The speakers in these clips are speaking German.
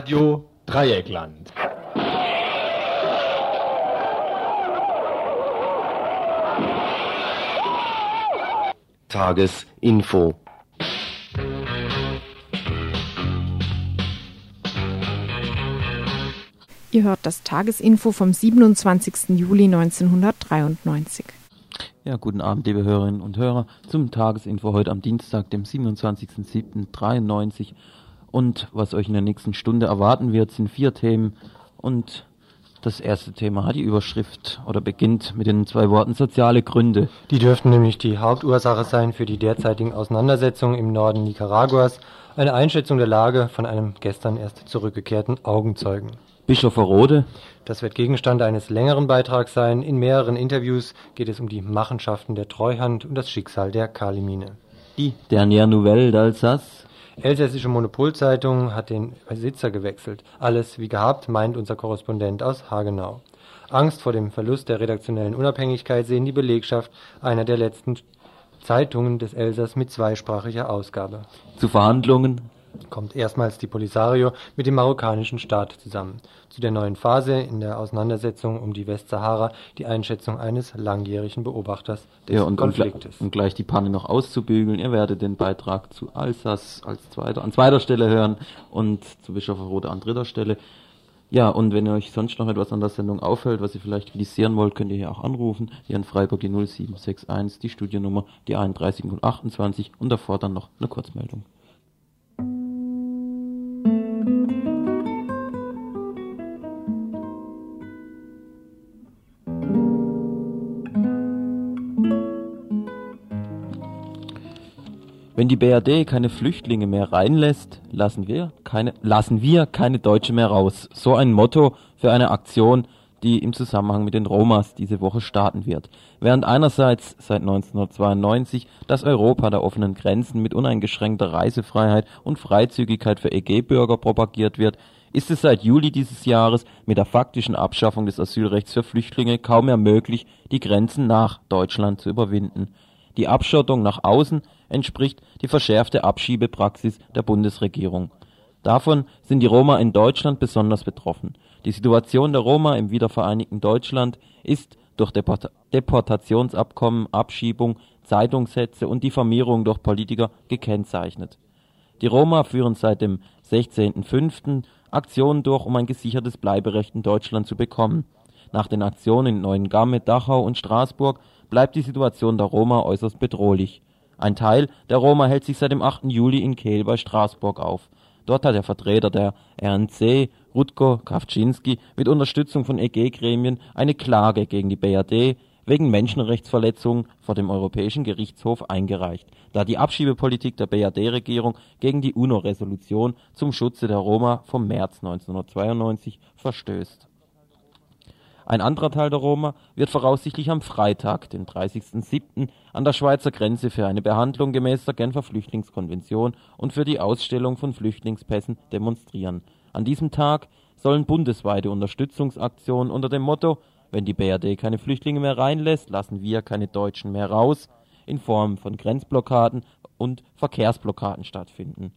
Radio Dreieckland. Tagesinfo. Ihr hört das Tagesinfo vom 27. Juli 1993. Ja, guten Abend, liebe Hörerinnen und Hörer, zum Tagesinfo heute am Dienstag, dem 27.07.93. Und was euch in der nächsten Stunde erwarten wird, sind vier Themen. Und das erste Thema hat die Überschrift oder beginnt mit den zwei Worten soziale Gründe. Die dürften nämlich die Hauptursache sein für die derzeitigen Auseinandersetzungen im Norden Nicaraguas. Eine Einschätzung der Lage von einem gestern erst zurückgekehrten Augenzeugen. Bischofferode. Das wird Gegenstand eines längeren Beitrags sein. In mehreren Interviews geht es um die Machenschaften der Treuhand und das Schicksal der Kalimine. Die Dernière Nouvelle d'Alsace. Elsässische Monopolzeitung hat den Besitzer gewechselt. Alles wie gehabt, meint unser Korrespondent aus Hagenau. Angst vor dem Verlust der redaktionellen Unabhängigkeit sehen die Belegschaft einer der letzten Zeitungen des Elsass mit zweisprachiger Ausgabe. Zu Verhandlungen kommt erstmals die Polisario mit dem marokkanischen Staat zusammen. Zu der neuen Phase in der Auseinandersetzung um die Westsahara die Einschätzung eines langjährigen Beobachters des ja, und, Konfliktes. Um, gleich die Panne noch auszubügeln, ihr werdet den Beitrag zu Alsace als zweiter, an zweiter Stelle hören und zu Bischofferode an dritter Stelle. Ja, und wenn euch sonst noch etwas an der Sendung auffällt, was ihr vielleicht kritisieren wollt, könnt ihr hier auch anrufen. Hier in Freiburg die 0761, die Studiennummer, die 31028 und davor dann noch eine Kurzmeldung. Die BRD keine Flüchtlinge mehr reinlässt, lassen wir keine, lassen wir keine Deutsche mehr raus. So ein Motto für eine Aktion, die im Zusammenhang mit den Romas diese Woche starten wird. Während einerseits seit 1992 das Europa der offenen Grenzen mit uneingeschränkter Reisefreiheit und Freizügigkeit für EG-Bürger propagiert wird, ist es seit Juli dieses Jahres mit der faktischen Abschaffung des Asylrechts für Flüchtlinge kaum mehr möglich, die Grenzen nach Deutschland zu überwinden. Die Abschottung nach außen entspricht die verschärfte Abschiebepraxis der Bundesregierung. Davon sind die Roma in Deutschland besonders betroffen. Die Situation der Roma im wiedervereinigten Deutschland ist durch Deport Deportationsabkommen, Abschiebung, Zeitungssätze und Diffamierung durch Politiker gekennzeichnet. Die Roma führen seit dem 16.05. Aktionen durch, um ein gesichertes Bleiberecht in Deutschland zu bekommen. Nach den Aktionen in Neuengamme, Dachau und Straßburg bleibt die Situation der Roma äußerst bedrohlich. Ein Teil der Roma hält sich seit dem 8. Juli in Kehl bei Straßburg auf. Dort hat der Vertreter der RNC, Rutko Kawczynski, mit Unterstützung von EG-Gremien eine Klage gegen die BRD wegen Menschenrechtsverletzungen vor dem Europäischen Gerichtshof eingereicht, da die Abschiebepolitik der BRD-Regierung gegen die UNO-Resolution zum Schutze der Roma vom März 1992 verstößt ein anderer Teil der Roma wird voraussichtlich am Freitag, den 30.07., an der Schweizer Grenze für eine Behandlung gemäß der Genfer Flüchtlingskonvention und für die Ausstellung von Flüchtlingspässen demonstrieren. An diesem Tag sollen bundesweite Unterstützungsaktionen unter dem Motto Wenn die BRD keine Flüchtlinge mehr reinlässt, lassen wir keine Deutschen mehr raus in Form von Grenzblockaden und Verkehrsblockaden stattfinden.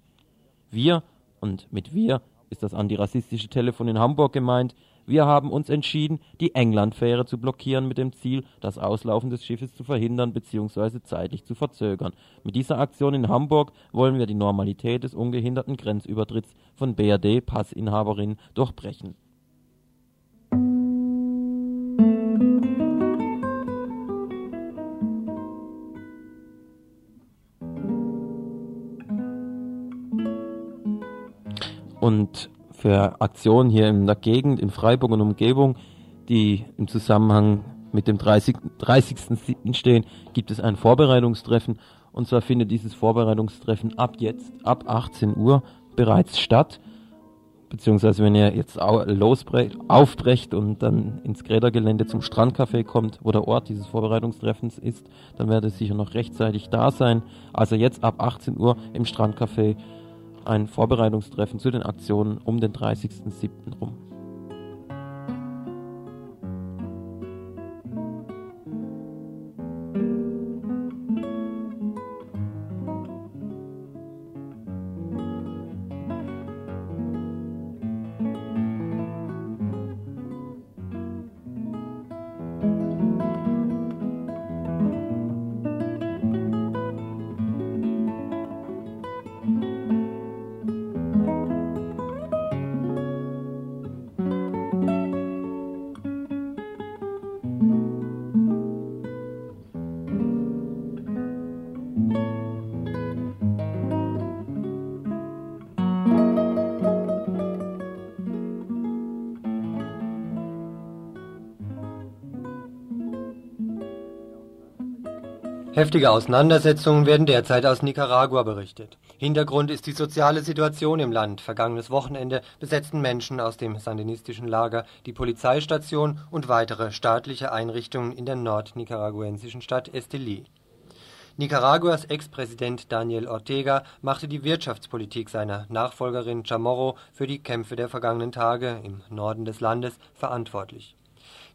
Wir, und mit wir ist das antirassistische Telefon in Hamburg gemeint, wir haben uns entschieden, die England-Fähre zu blockieren mit dem Ziel, das Auslaufen des Schiffes zu verhindern bzw. zeitlich zu verzögern. Mit dieser Aktion in Hamburg wollen wir die Normalität des ungehinderten Grenzübertritts von BRD-Passinhaberinnen durchbrechen. Und für Aktionen hier in der Gegend, in Freiburg und Umgebung, die im Zusammenhang mit dem 30. 30. stehen, gibt es ein Vorbereitungstreffen. Und zwar findet dieses Vorbereitungstreffen ab jetzt, ab 18 Uhr bereits statt. Beziehungsweise wenn ihr jetzt losbrecht, aufbrecht und dann ins Grädergelände zum Strandcafé kommt, wo der Ort dieses Vorbereitungstreffens ist, dann werdet ihr sicher noch rechtzeitig da sein. Also jetzt ab 18 Uhr im Strandcafé ein Vorbereitungstreffen zu den Aktionen um den 30.07. rum. Heftige Auseinandersetzungen werden derzeit aus Nicaragua berichtet. Hintergrund ist die soziale Situation im Land. Vergangenes Wochenende besetzten Menschen aus dem sandinistischen Lager die Polizeistation und weitere staatliche Einrichtungen in der nordnicaraguensischen Stadt Estelí. Nicaraguas Ex-Präsident Daniel Ortega machte die Wirtschaftspolitik seiner Nachfolgerin Chamorro für die Kämpfe der vergangenen Tage im Norden des Landes verantwortlich.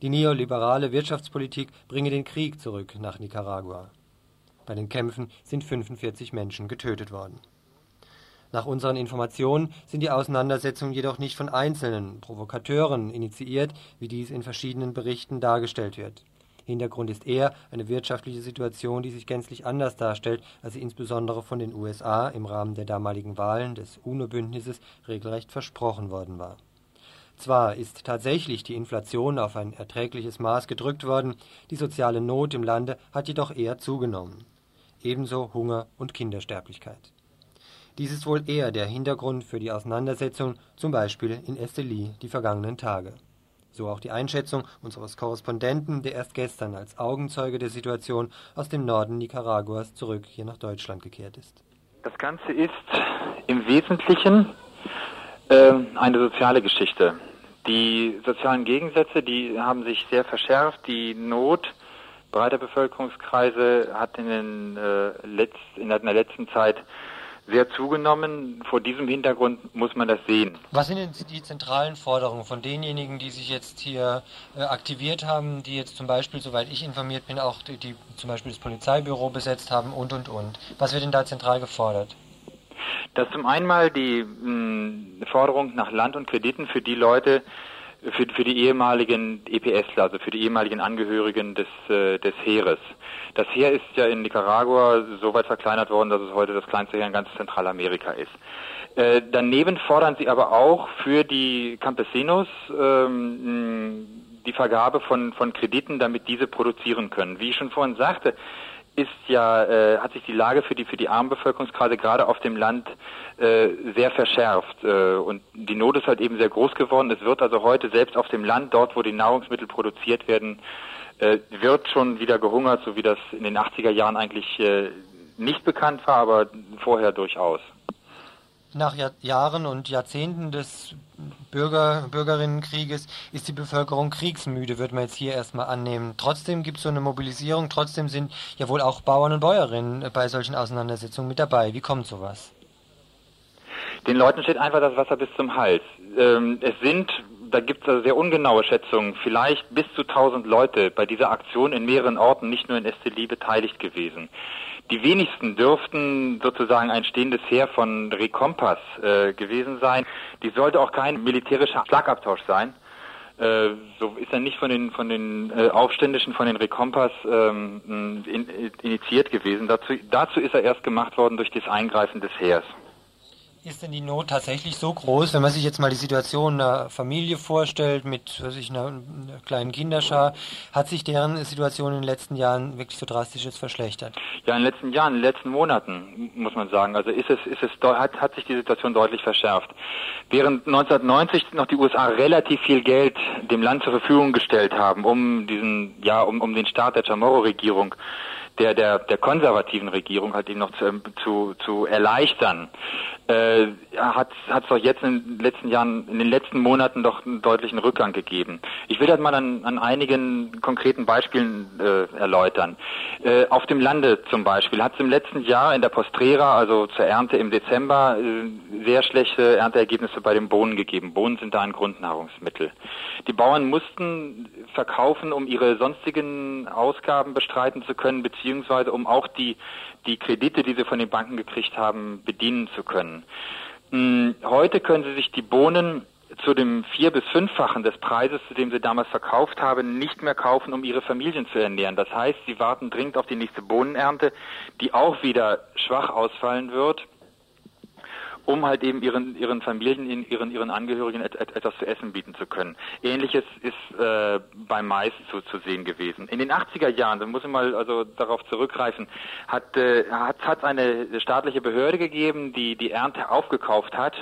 Die neoliberale Wirtschaftspolitik bringe den Krieg zurück nach Nicaragua. Bei den Kämpfen sind 45 Menschen getötet worden. Nach unseren Informationen sind die Auseinandersetzungen jedoch nicht von einzelnen Provokateuren initiiert, wie dies in verschiedenen Berichten dargestellt wird. Hintergrund ist eher eine wirtschaftliche Situation, die sich gänzlich anders darstellt, als sie insbesondere von den USA im Rahmen der damaligen Wahlen des UNO-Bündnisses regelrecht versprochen worden war. Zwar ist tatsächlich die Inflation auf ein erträgliches Maß gedrückt worden, die soziale Not im Lande hat jedoch eher zugenommen ebenso Hunger und Kindersterblichkeit. Dies ist wohl eher der Hintergrund für die Auseinandersetzung, zum Beispiel in Esteli die vergangenen Tage. So auch die Einschätzung unseres Korrespondenten, der erst gestern als Augenzeuge der Situation aus dem Norden Nicaraguas zurück hier nach Deutschland gekehrt ist. Das Ganze ist im Wesentlichen äh, eine soziale Geschichte. Die sozialen Gegensätze, die haben sich sehr verschärft. Die Not breiter Bevölkerungskreise hat in, den, äh, letzt, in der letzten Zeit sehr zugenommen. Vor diesem Hintergrund muss man das sehen. Was sind denn die zentralen Forderungen von denjenigen, die sich jetzt hier äh, aktiviert haben, die jetzt zum Beispiel, soweit ich informiert bin, auch die, die zum Beispiel das Polizeibüro besetzt haben und und und? Was wird denn da zentral gefordert? Das zum einen mal die mh, Forderung nach Land und Krediten für die Leute, für, für die ehemaligen EPSler, also für die ehemaligen Angehörigen des, äh, des Heeres. Das Heer ist ja in Nicaragua so weit verkleinert worden, dass es heute das kleinste Heer in ganz Zentralamerika ist. Äh, daneben fordern sie aber auch für die Campesinos ähm, die Vergabe von, von Krediten, damit diese produzieren können. Wie ich schon vorhin sagte, ist ja, äh, hat sich die Lage für die, für die armen Bevölkerungskreise gerade auf dem Land äh, sehr verschärft. Äh, und die Not ist halt eben sehr groß geworden. Es wird also heute selbst auf dem Land, dort wo die Nahrungsmittel produziert werden, äh, wird schon wieder gehungert, so wie das in den 80er Jahren eigentlich äh, nicht bekannt war, aber vorher durchaus. Nach Jahr Jahren und Jahrzehnten des Bürger, Bürgerinnenkrieges ist die Bevölkerung kriegsmüde, wird man jetzt hier erstmal annehmen. Trotzdem gibt es so eine Mobilisierung, trotzdem sind ja wohl auch Bauern und Bäuerinnen bei solchen Auseinandersetzungen mit dabei. Wie kommt sowas? Den Leuten steht einfach das Wasser bis zum Hals. Ähm, es sind, da gibt es also sehr ungenaue Schätzungen, vielleicht bis zu 1000 Leute bei dieser Aktion in mehreren Orten, nicht nur in Esteli, beteiligt gewesen. Die wenigsten dürften sozusagen ein stehendes Heer von Rekompass äh, gewesen sein. Die sollte auch kein militärischer Schlagabtausch sein. Äh, so ist er nicht von den von den äh, Aufständischen, von den Rekompass ähm, in, initiiert gewesen. Dazu, dazu ist er erst gemacht worden durch das Eingreifen des Heers. Ist denn die Not tatsächlich so groß, wenn man sich jetzt mal die Situation einer Familie vorstellt mit was ich, einer, einer kleinen Kinderschar, hat sich deren Situation in den letzten Jahren wirklich so drastisch jetzt verschlechtert? Ja, in den letzten Jahren, in den letzten Monaten, muss man sagen. Also ist es, ist es, hat, hat sich die Situation deutlich verschärft. Während 1990 noch die USA relativ viel Geld dem Land zur Verfügung gestellt haben, um diesen, ja, um, um den Start der Chamorro-Regierung der, der, der konservativen Regierung halt eben noch zu, zu, zu erleichtern, äh, hat es doch jetzt in den letzten Jahren, in den letzten Monaten doch einen deutlichen Rückgang gegeben. Ich will das mal an, an einigen konkreten Beispielen äh, erläutern. Äh, auf dem Lande zum Beispiel hat es im letzten Jahr in der Postrera, also zur Ernte im Dezember, äh, sehr schlechte Ernteergebnisse bei den Bohnen gegeben. Bohnen sind da ein Grundnahrungsmittel. Die Bauern mussten verkaufen, um ihre sonstigen Ausgaben bestreiten zu können, beziehungsweise um auch die die Kredite, die sie von den Banken gekriegt haben, bedienen zu können. Hm, heute können sie sich die Bohnen zu dem vier- bis fünffachen des Preises, zu dem sie damals verkauft haben, nicht mehr kaufen, um ihre Familien zu ernähren. Das heißt, sie warten dringend auf die nächste Bohnenernte, die auch wieder schwach ausfallen wird um halt eben ihren ihren Familien, ihren ihren Angehörigen et, et, etwas zu essen bieten zu können. Ähnliches ist äh, beim Mais zu, zu sehen gewesen. In den 80er Jahren, da muss ich mal also darauf zurückgreifen, hat äh, hat hat eine staatliche Behörde gegeben, die die Ernte aufgekauft hat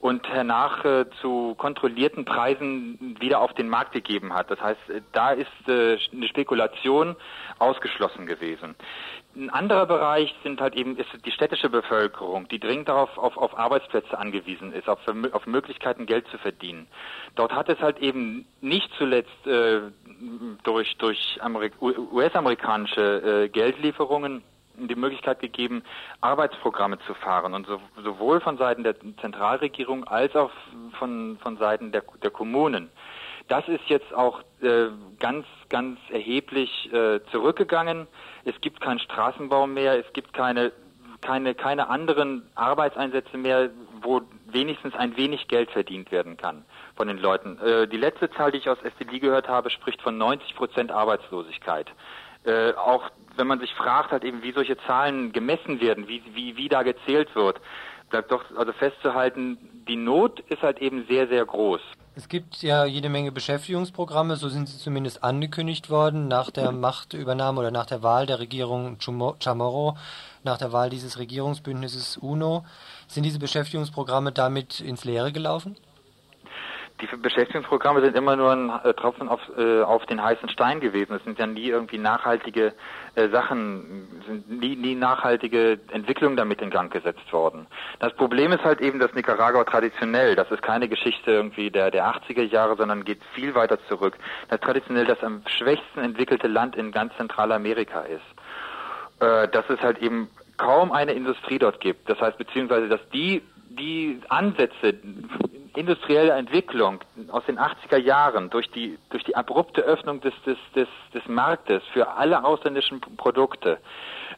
und hernach äh, zu kontrollierten Preisen wieder auf den Markt gegeben hat. Das heißt, äh, da ist äh, eine Spekulation ausgeschlossen gewesen. Ein anderer Bereich sind halt eben ist die städtische Bevölkerung, die dringend darauf auf, auf Arbeitsplätze angewiesen ist, auf, auf Möglichkeiten Geld zu verdienen. Dort hat es halt eben nicht zuletzt äh, durch durch US-amerikanische äh, Geldlieferungen die Möglichkeit gegeben, Arbeitsprogramme zu fahren und so, sowohl von Seiten der Zentralregierung als auch von von Seiten der der Kommunen. Das ist jetzt auch äh, ganz, ganz erheblich äh, zurückgegangen. Es gibt keinen Straßenbau mehr, es gibt keine, keine, keine anderen Arbeitseinsätze mehr, wo wenigstens ein wenig Geld verdient werden kann von den Leuten. Äh, die letzte Zahl, die ich aus STD gehört habe, spricht von 90 Prozent Arbeitslosigkeit. Äh, auch wenn man sich fragt, halt eben, wie solche Zahlen gemessen werden, wie, wie, wie da gezählt wird, bleibt doch also festzuhalten, die Not ist halt eben sehr, sehr groß. Es gibt ja jede Menge Beschäftigungsprogramme, so sind sie zumindest angekündigt worden, nach der Machtübernahme oder nach der Wahl der Regierung Chamorro, nach der Wahl dieses Regierungsbündnisses UNO. Sind diese Beschäftigungsprogramme damit ins Leere gelaufen? Die Beschäftigungsprogramme sind immer nur ein äh, Tropfen auf, äh, auf den heißen Stein gewesen. Es sind ja nie irgendwie nachhaltige äh, Sachen, sind nie, nie nachhaltige Entwicklungen damit in Gang gesetzt worden. Das Problem ist halt eben, dass Nicaragua traditionell, das ist keine Geschichte irgendwie der, der 80er Jahre, sondern geht viel weiter zurück, dass traditionell das am schwächsten entwickelte Land in ganz Zentralamerika ist. Äh, dass es halt eben kaum eine Industrie dort gibt. Das heißt, beziehungsweise, dass die die Ansätze industrielle Entwicklung aus den 80er Jahren durch die durch die abrupte Öffnung des des des, des Marktes für alle ausländischen Produkte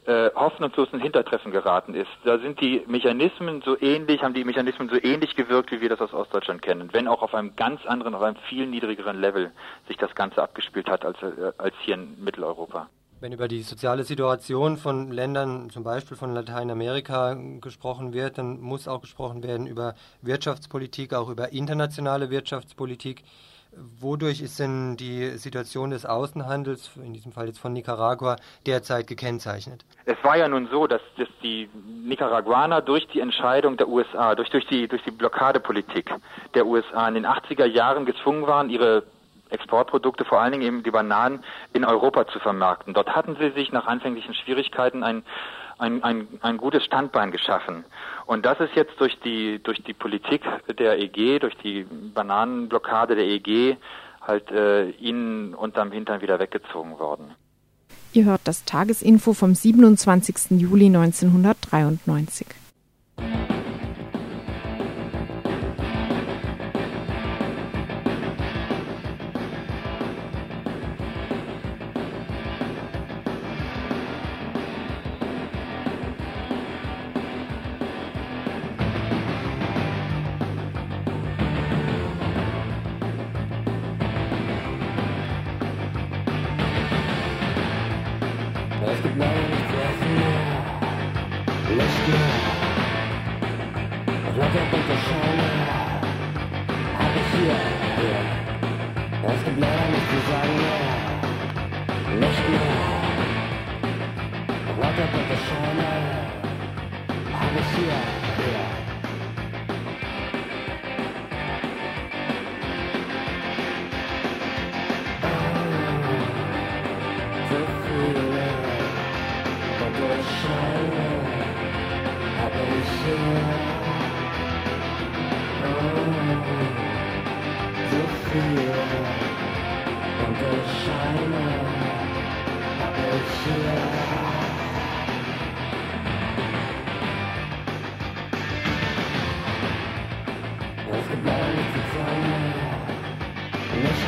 äh, hoffnungslos in Hintertreffen geraten ist. Da sind die Mechanismen so ähnlich, haben die Mechanismen so ähnlich gewirkt, wie wir das aus Ostdeutschland kennen, wenn auch auf einem ganz anderen, auf einem viel niedrigeren Level sich das Ganze abgespielt hat als äh, als hier in Mitteleuropa. Wenn über die soziale Situation von Ländern, zum Beispiel von Lateinamerika, gesprochen wird, dann muss auch gesprochen werden über Wirtschaftspolitik, auch über internationale Wirtschaftspolitik. Wodurch ist denn die Situation des Außenhandels, in diesem Fall jetzt von Nicaragua, derzeit gekennzeichnet? Es war ja nun so, dass, dass die Nicaraguaner durch die Entscheidung der USA, durch, durch, die, durch die Blockadepolitik der USA in den 80er Jahren gezwungen waren, ihre Exportprodukte, vor allen Dingen eben die Bananen, in Europa zu vermarkten. Dort hatten sie sich nach anfänglichen Schwierigkeiten ein, ein, ein, ein gutes Standbein geschaffen. Und das ist jetzt durch die, durch die Politik der EG, durch die Bananenblockade der EG, halt äh, ihnen unterm Hintern wieder weggezogen worden. Ihr hört das Tagesinfo vom 27. Juli 1993.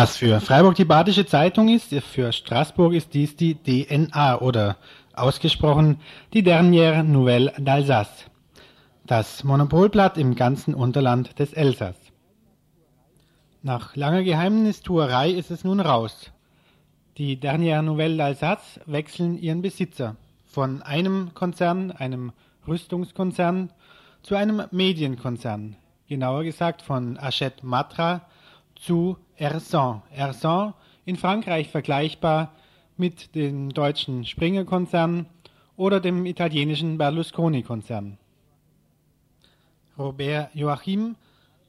Was für Freiburg die Badische Zeitung ist, für Straßburg ist dies die DNA oder ausgesprochen die Dernière Nouvelle d'Alsace, das Monopolblatt im ganzen Unterland des Elsass. Nach langer Geheimnistuerei ist es nun raus. Die Dernière Nouvelle d'Alsace wechseln ihren Besitzer von einem Konzern, einem Rüstungskonzern, zu einem Medienkonzern, genauer gesagt von Hachette Matra zu Ersan. Ersan in Frankreich vergleichbar mit dem deutschen Springer-Konzern oder dem italienischen Berlusconi-Konzern. Robert Joachim,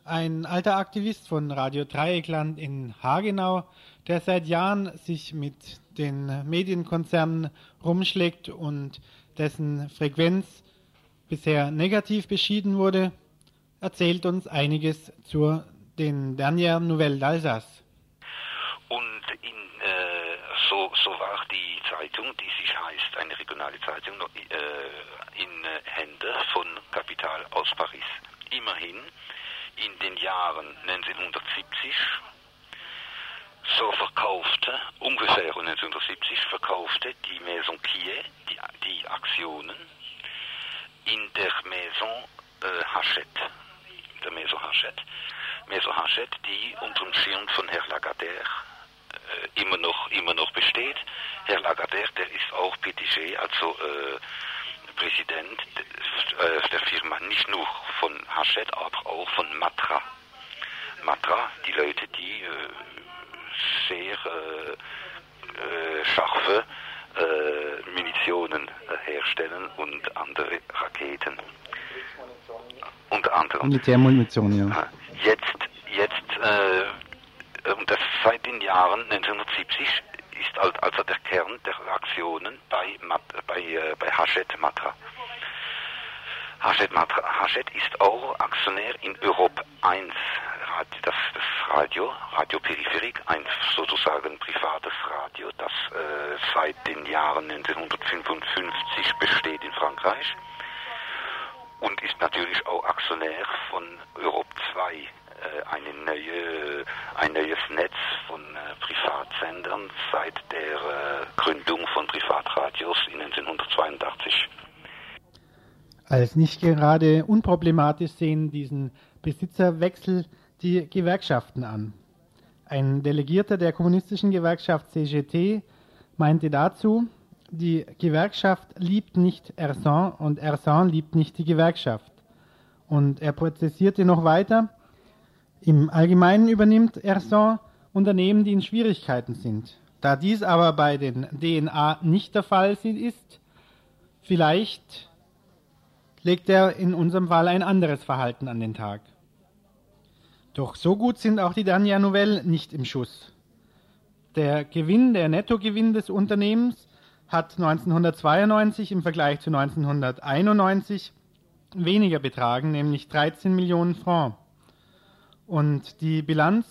ein alter Aktivist von Radio Dreieckland in Hagenau, der seit Jahren sich mit den Medienkonzernen rumschlägt und dessen Frequenz bisher negativ beschieden wurde, erzählt uns einiges zur den Dernière Nouvelle d'Alsace. Und in, äh, so, so war die Zeitung, die sich heißt, eine regionale Zeitung, äh, in Hände von Kapital aus Paris. Immerhin in den Jahren 1970 so verkaufte, ungefähr 1970 verkaufte die Maison Quier die, die Aktionen in der Maison äh, Hachette, der Maison Hachette, Maison Hachette, die unter dem Schirm von Herr Lagardère äh, immer noch immer noch besteht. Herr Lagardère, der ist auch PDG, also äh, Präsident äh, der Firma, nicht nur von Hachette, aber auch von Matra. Matra, die Leute, die äh, sehr äh, äh, scharfe äh, Munitionen herstellen und andere Raketen. Unter anderem. Militärmunition, ja. Jetzt, jetzt, äh, das seit den Jahren 1970 ist also der Kern der Aktionen bei, bei, äh, bei Hachette Matra. Hachette, Matra, Hachette ist auch Aktionär in Europe 1 das, das Radio, Radio Peripherik, ein sozusagen privates Radio, das äh, seit den Jahren 1955 besteht in Frankreich und ist natürlich auch Aktionär von Europe 2, äh, eine neue, ein neues Netz von äh, Privatsendern seit der äh, Gründung von Privatradios in 1982. Als nicht gerade unproblematisch sehen diesen Besitzerwechsel die Gewerkschaften an. Ein Delegierter der kommunistischen Gewerkschaft CGT meinte dazu, die Gewerkschaft liebt nicht Ersan und Ersan liebt nicht die Gewerkschaft. Und er präzisierte noch weiter, im Allgemeinen übernimmt Ersan Unternehmen, die in Schwierigkeiten sind. Da dies aber bei den DNA nicht der Fall ist, vielleicht legt er in unserem Fall ein anderes Verhalten an den Tag. Doch so gut sind auch die Dania Novelle nicht im Schuss. Der Gewinn, der Nettogewinn des Unternehmens hat 1992 im Vergleich zu 1991 weniger betragen, nämlich 13 Millionen Francs. Und die Bilanz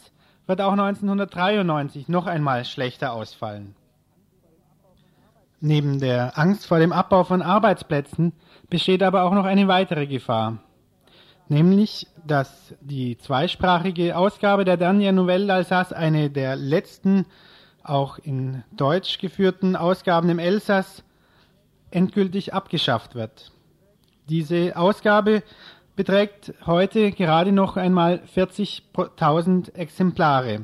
wird auch 1993 noch einmal schlechter ausfallen. Neben der Angst vor dem Abbau von Arbeitsplätzen besteht aber auch noch eine weitere Gefahr nämlich dass die zweisprachige Ausgabe der Dernière Nouvelle d'Alsace eine der letzten auch in Deutsch geführten Ausgaben im Elsass endgültig abgeschafft wird. Diese Ausgabe beträgt heute gerade noch einmal 40.000 Exemplare,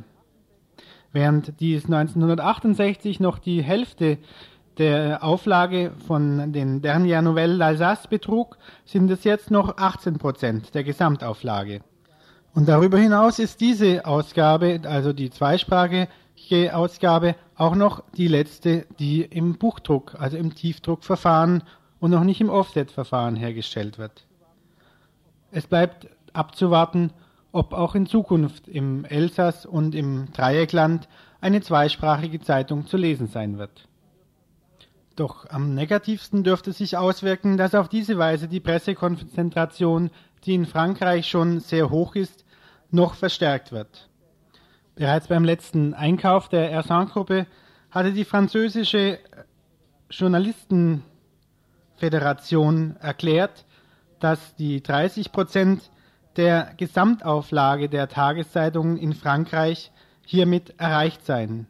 während dies 1968 noch die Hälfte der Auflage von den Dernière Nouvelle d'Alsace betrug, sind es jetzt noch 18 Prozent der Gesamtauflage. Und darüber hinaus ist diese Ausgabe, also die zweisprachige Ausgabe, auch noch die letzte, die im Buchdruck, also im Tiefdruckverfahren und noch nicht im Offset-Verfahren hergestellt wird. Es bleibt abzuwarten, ob auch in Zukunft im Elsass und im Dreieckland eine zweisprachige Zeitung zu lesen sein wird. Doch am negativsten dürfte sich auswirken, dass auf diese Weise die Pressekonzentration, die in Frankreich schon sehr hoch ist, noch verstärkt wird. Bereits beim letzten Einkauf der Ersan-Gruppe hatte die französische Journalistenföderation erklärt, dass die 30 Prozent der Gesamtauflage der Tageszeitungen in Frankreich hiermit erreicht seien.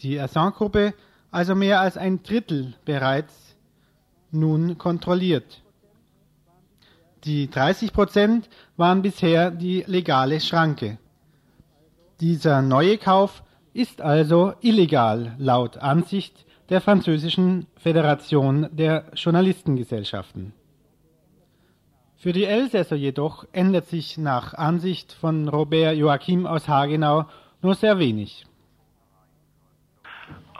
Die Ersan-Gruppe also mehr als ein Drittel bereits nun kontrolliert. Die 30 Prozent waren bisher die legale Schranke. Dieser neue Kauf ist also illegal laut Ansicht der französischen Föderation der Journalistengesellschaften. Für die Elsässer jedoch ändert sich nach Ansicht von Robert Joachim aus Hagenau nur sehr wenig.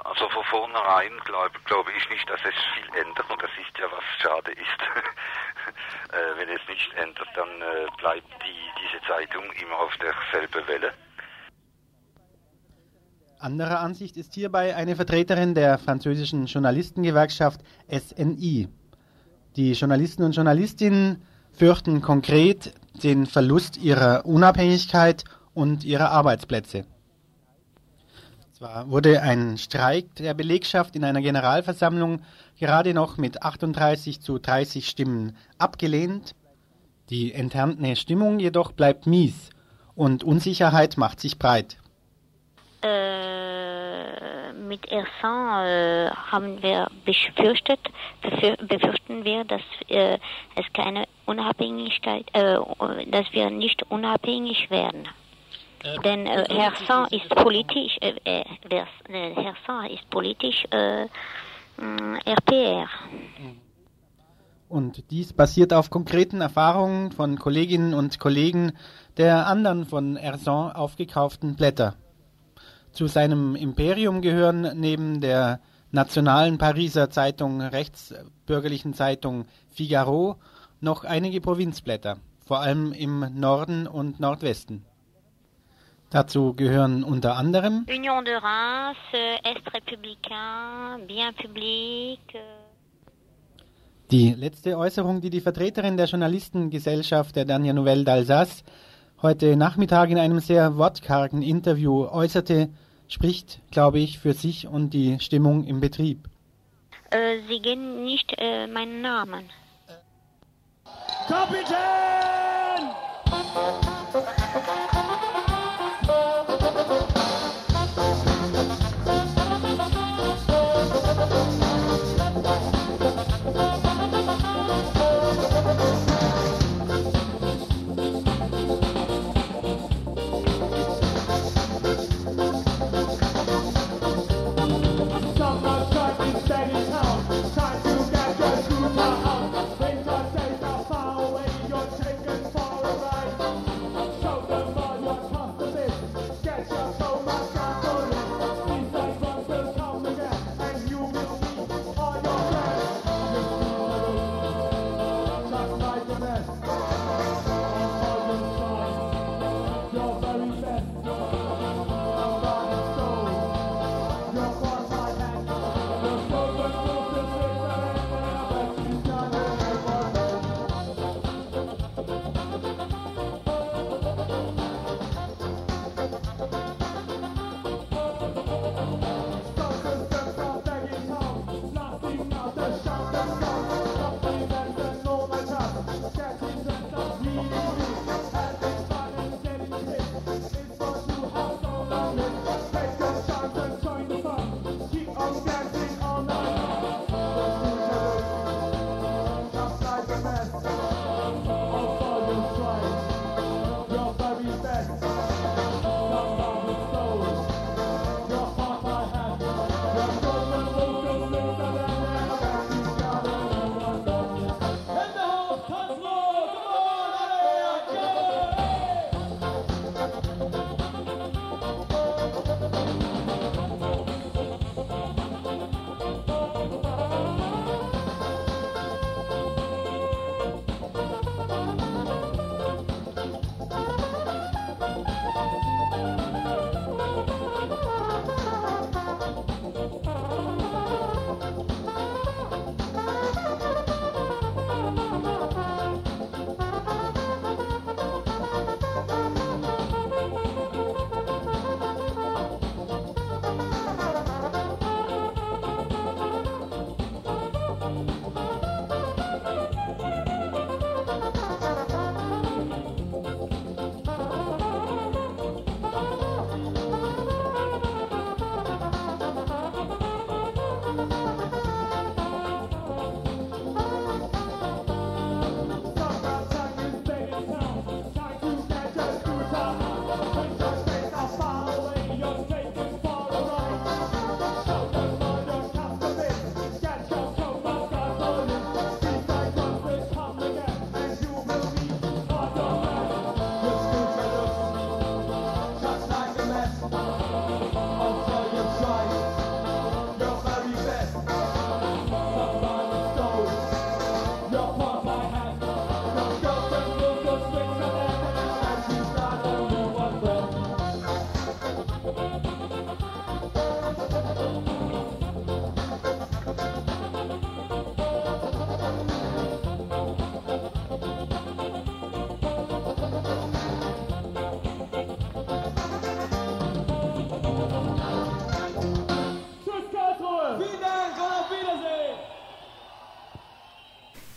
Also von vornherein glaube glaub ich nicht, dass es viel ändert und das ist ja was schade ist. äh, wenn es nicht ändert, dann äh, bleibt die, diese Zeitung immer auf derselben Welle. Anderer Ansicht ist hierbei eine Vertreterin der französischen Journalistengewerkschaft SNI. Die Journalisten und Journalistinnen fürchten konkret den Verlust ihrer Unabhängigkeit und ihrer Arbeitsplätze. Zwar wurde ein Streik der Belegschaft in einer Generalversammlung gerade noch mit 38 zu 30 Stimmen abgelehnt, die interne Stimmung jedoch bleibt mies und Unsicherheit macht sich breit. Äh, mit Ersan äh, haben wir befürchtet, befür befürchten wir, dass äh, es keine Unabhängigkeit, äh, dass wir nicht unabhängig werden. Denn äh, Hersan ist politisch, äh, äh, Hersan ist politisch äh, RPR. Und dies basiert auf konkreten Erfahrungen von Kolleginnen und Kollegen der anderen von Ersan aufgekauften Blätter. Zu seinem Imperium gehören neben der nationalen Pariser Zeitung, rechtsbürgerlichen Zeitung Figaro, noch einige Provinzblätter, vor allem im Norden und Nordwesten. Dazu gehören unter anderem Union de Reims, Est Républicain, Bien Public. Die letzte Äußerung, die die Vertreterin der Journalistengesellschaft der Dernière Nouvelle d'Alsace heute Nachmittag in einem sehr wortkargen Interview äußerte, spricht, glaube ich, für sich und die Stimmung im Betrieb. Äh, Sie kennen nicht äh, meinen Namen. Kapitän!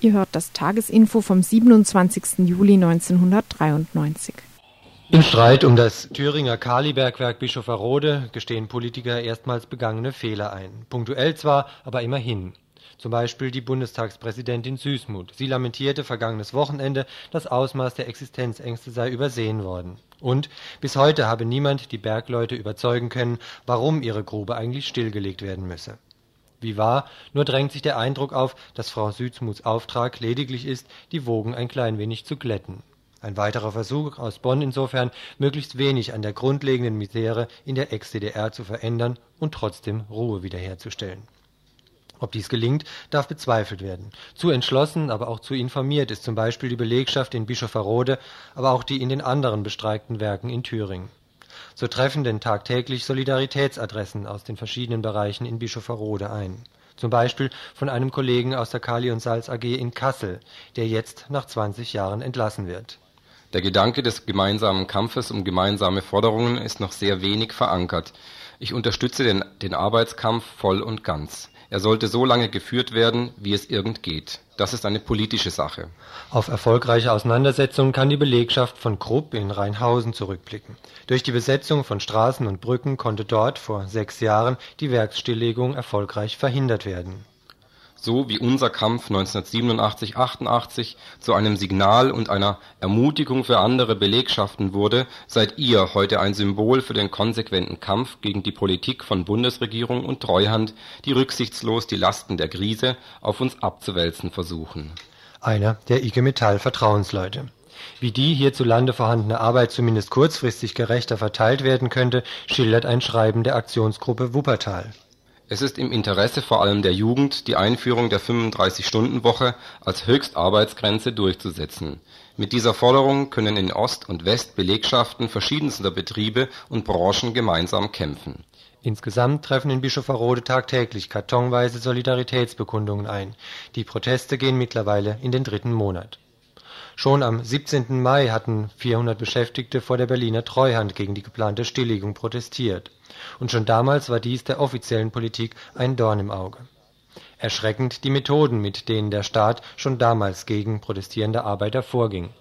Ihr hört das Tagesinfo vom 27. Juli 1993. Im Streit um das Thüringer Kalibergwerk Bischofferode gestehen Politiker erstmals begangene Fehler ein. Punktuell zwar, aber immerhin. Zum Beispiel die Bundestagspräsidentin Süßmuth. Sie lamentierte vergangenes Wochenende, das Ausmaß der Existenzängste sei übersehen worden. Und bis heute habe niemand die Bergleute überzeugen können, warum ihre Grube eigentlich stillgelegt werden müsse. Wie wahr, nur drängt sich der Eindruck auf, dass Frau Süßmuths Auftrag lediglich ist, die Wogen ein klein wenig zu glätten. Ein weiterer Versuch aus Bonn insofern, möglichst wenig an der grundlegenden Misere in der Ex-DDR zu verändern und trotzdem Ruhe wiederherzustellen. Ob dies gelingt, darf bezweifelt werden. Zu entschlossen, aber auch zu informiert ist zum Beispiel die Belegschaft in Bischofferode, aber auch die in den anderen bestreikten Werken in Thüringen. So treffen denn tagtäglich Solidaritätsadressen aus den verschiedenen Bereichen in Bischofferode ein. Zum Beispiel von einem Kollegen aus der Kali und Salz AG in Kassel, der jetzt nach 20 Jahren entlassen wird. Der Gedanke des gemeinsamen Kampfes um gemeinsame Forderungen ist noch sehr wenig verankert. Ich unterstütze den, den Arbeitskampf voll und ganz. Er sollte so lange geführt werden, wie es irgend geht. Das ist eine politische Sache. Auf erfolgreiche Auseinandersetzungen kann die Belegschaft von Krupp in Rheinhausen zurückblicken. Durch die Besetzung von Straßen und Brücken konnte dort vor sechs Jahren die Werksstilllegung erfolgreich verhindert werden so wie unser Kampf 1987 / 88 zu einem Signal und einer Ermutigung für andere Belegschaften wurde, seid ihr heute ein Symbol für den konsequenten Kampf gegen die Politik von Bundesregierung und Treuhand, die rücksichtslos die Lasten der Krise auf uns abzuwälzen versuchen. Einer der IG Metall Vertrauensleute. Wie die hierzulande vorhandene Arbeit zumindest kurzfristig gerechter verteilt werden könnte, schildert ein Schreiben der Aktionsgruppe Wuppertal es ist im Interesse vor allem der Jugend, die Einführung der 35-Stunden-Woche als Höchstarbeitsgrenze durchzusetzen. Mit dieser Forderung können in Ost und West Belegschaften verschiedenster Betriebe und Branchen gemeinsam kämpfen. Insgesamt treffen in Bischofferode tagtäglich kartonweise Solidaritätsbekundungen ein. Die Proteste gehen mittlerweile in den dritten Monat. Schon am 17. Mai hatten 400 Beschäftigte vor der Berliner Treuhand gegen die geplante Stilllegung protestiert und schon damals war dies der offiziellen Politik ein Dorn im Auge. Erschreckend die Methoden, mit denen der Staat schon damals gegen protestierende Arbeiter vorging.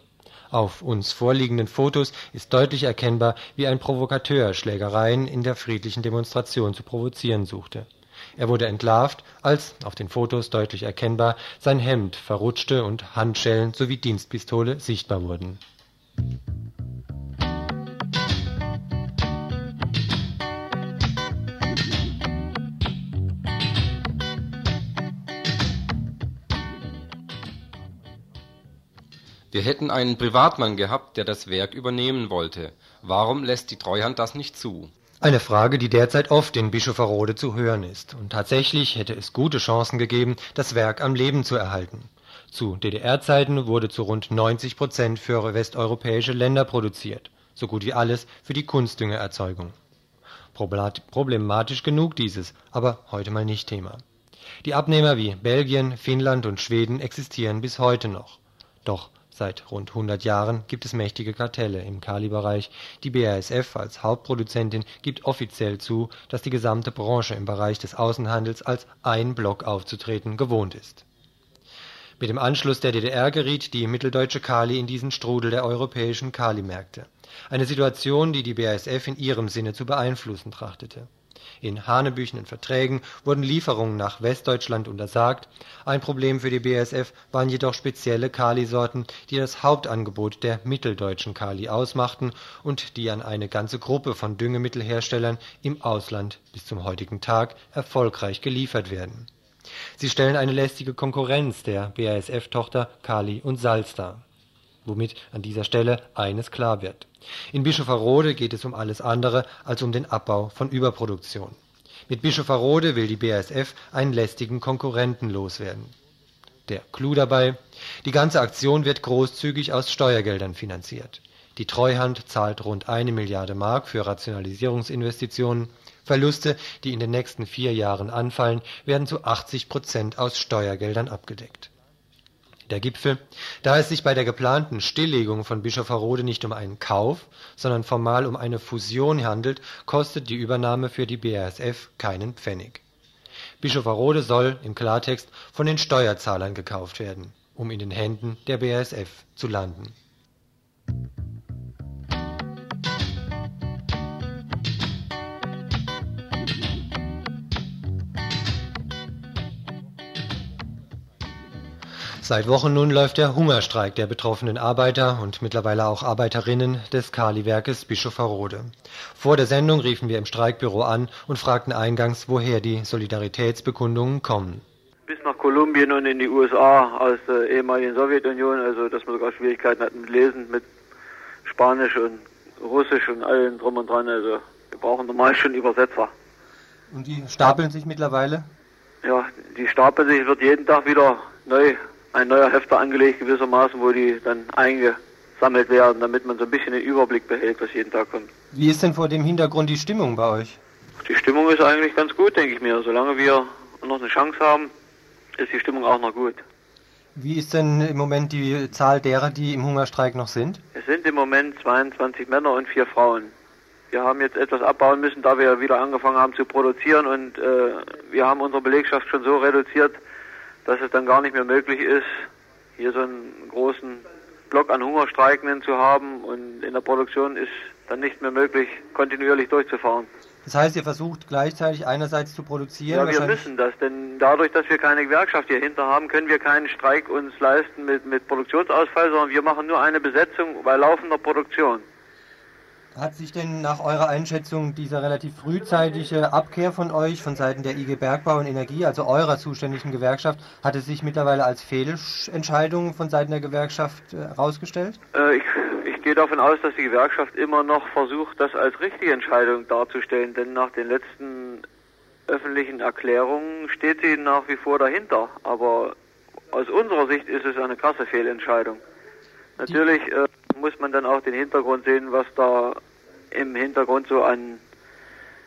Auf uns vorliegenden Fotos ist deutlich erkennbar, wie ein Provokateur Schlägereien in der friedlichen Demonstration zu provozieren suchte. Er wurde entlarvt, als, auf den Fotos deutlich erkennbar, sein Hemd verrutschte und Handschellen sowie Dienstpistole sichtbar wurden Wir hätten einen Privatmann gehabt, der das Werk übernehmen wollte. Warum lässt die Treuhand das nicht zu? Eine Frage, die derzeit oft in Bischofferode zu hören ist. Und tatsächlich hätte es gute Chancen gegeben, das Werk am Leben zu erhalten. Zu DDR-Zeiten wurde zu rund 90 Prozent für westeuropäische Länder produziert. So gut wie alles für die Kunstdüngererzeugung. Problematisch genug dieses, aber heute mal nicht Thema. Die Abnehmer wie Belgien, Finnland und Schweden existieren bis heute noch. Doch Seit rund 100 Jahren gibt es mächtige Kartelle im Kalibereich. Die BASF als Hauptproduzentin gibt offiziell zu, dass die gesamte Branche im Bereich des Außenhandels als ein Block aufzutreten gewohnt ist. Mit dem Anschluss der DDR geriet die mitteldeutsche Kali in diesen Strudel der europäischen Kalimärkte. Eine Situation, die die BASF in ihrem Sinne zu beeinflussen trachtete in hanebüchenen Verträgen wurden Lieferungen nach Westdeutschland untersagt, ein Problem für die BASF waren jedoch spezielle Kalisorten, die das Hauptangebot der mitteldeutschen Kali ausmachten und die an eine ganze Gruppe von Düngemittelherstellern im Ausland bis zum heutigen Tag erfolgreich geliefert werden. Sie stellen eine lästige Konkurrenz der BASF-Tochter Kali und Salz dar womit an dieser Stelle eines klar wird. In Bischofferode geht es um alles andere als um den Abbau von Überproduktion. Mit Bischofferode will die BASF einen lästigen Konkurrenten loswerden. Der Clou dabei, die ganze Aktion wird großzügig aus Steuergeldern finanziert. Die Treuhand zahlt rund eine Milliarde Mark für Rationalisierungsinvestitionen. Verluste, die in den nächsten vier Jahren anfallen, werden zu 80 Prozent aus Steuergeldern abgedeckt der Gipfel, da es sich bei der geplanten Stilllegung von Bischofferode nicht um einen Kauf, sondern formal um eine Fusion handelt, kostet die Übernahme für die BASF keinen Pfennig. Bischofferode soll im Klartext von den Steuerzahlern gekauft werden. um in den Händen der BASF zu landen. Seit Wochen nun läuft der Hungerstreik der betroffenen Arbeiter und mittlerweile auch Arbeiterinnen des Kaliwerkes Bischofferode. Vor der Sendung riefen wir im Streikbüro an und fragten eingangs, woher die Solidaritätsbekundungen kommen. Bis nach Kolumbien und in die USA aus der ehemaligen Sowjetunion, also dass man sogar Schwierigkeiten hat mit Lesen, mit Spanisch und Russisch und allem drum und dran. Also wir brauchen normal schon Übersetzer. Und die stapeln sich mittlerweile? Ja, die stapeln sich, wird jeden Tag wieder neu ein neuer Hefter angelegt gewissermaßen, wo die dann eingesammelt werden, damit man so ein bisschen den Überblick behält, was jeden Tag kommt. Wie ist denn vor dem Hintergrund die Stimmung bei euch? Die Stimmung ist eigentlich ganz gut, denke ich mir. Solange wir noch eine Chance haben, ist die Stimmung auch noch gut. Wie ist denn im Moment die Zahl derer, die im Hungerstreik noch sind? Es sind im Moment 22 Männer und vier Frauen. Wir haben jetzt etwas abbauen müssen, da wir wieder angefangen haben zu produzieren und äh, wir haben unsere Belegschaft schon so reduziert, dass es dann gar nicht mehr möglich ist, hier so einen großen Block an Hungerstreikenden zu haben und in der Produktion ist dann nicht mehr möglich, kontinuierlich durchzufahren. Das heißt, ihr versucht gleichzeitig einerseits zu produzieren? Ja, wir müssen das, denn dadurch, dass wir keine Gewerkschaft hier hinter haben, können wir keinen Streik uns leisten mit, mit Produktionsausfall, sondern wir machen nur eine Besetzung bei laufender Produktion. Hat sich denn nach eurer Einschätzung diese relativ frühzeitige Abkehr von euch, von Seiten der IG Bergbau und Energie, also eurer zuständigen Gewerkschaft, hat es sich mittlerweile als Fehlentscheidung von Seiten der Gewerkschaft herausgestellt? Äh, ich, ich gehe davon aus, dass die Gewerkschaft immer noch versucht, das als richtige Entscheidung darzustellen, denn nach den letzten öffentlichen Erklärungen steht sie nach wie vor dahinter. Aber aus unserer Sicht ist es eine krasse Fehlentscheidung. Natürlich äh, muss man dann auch den Hintergrund sehen, was da im Hintergrund so an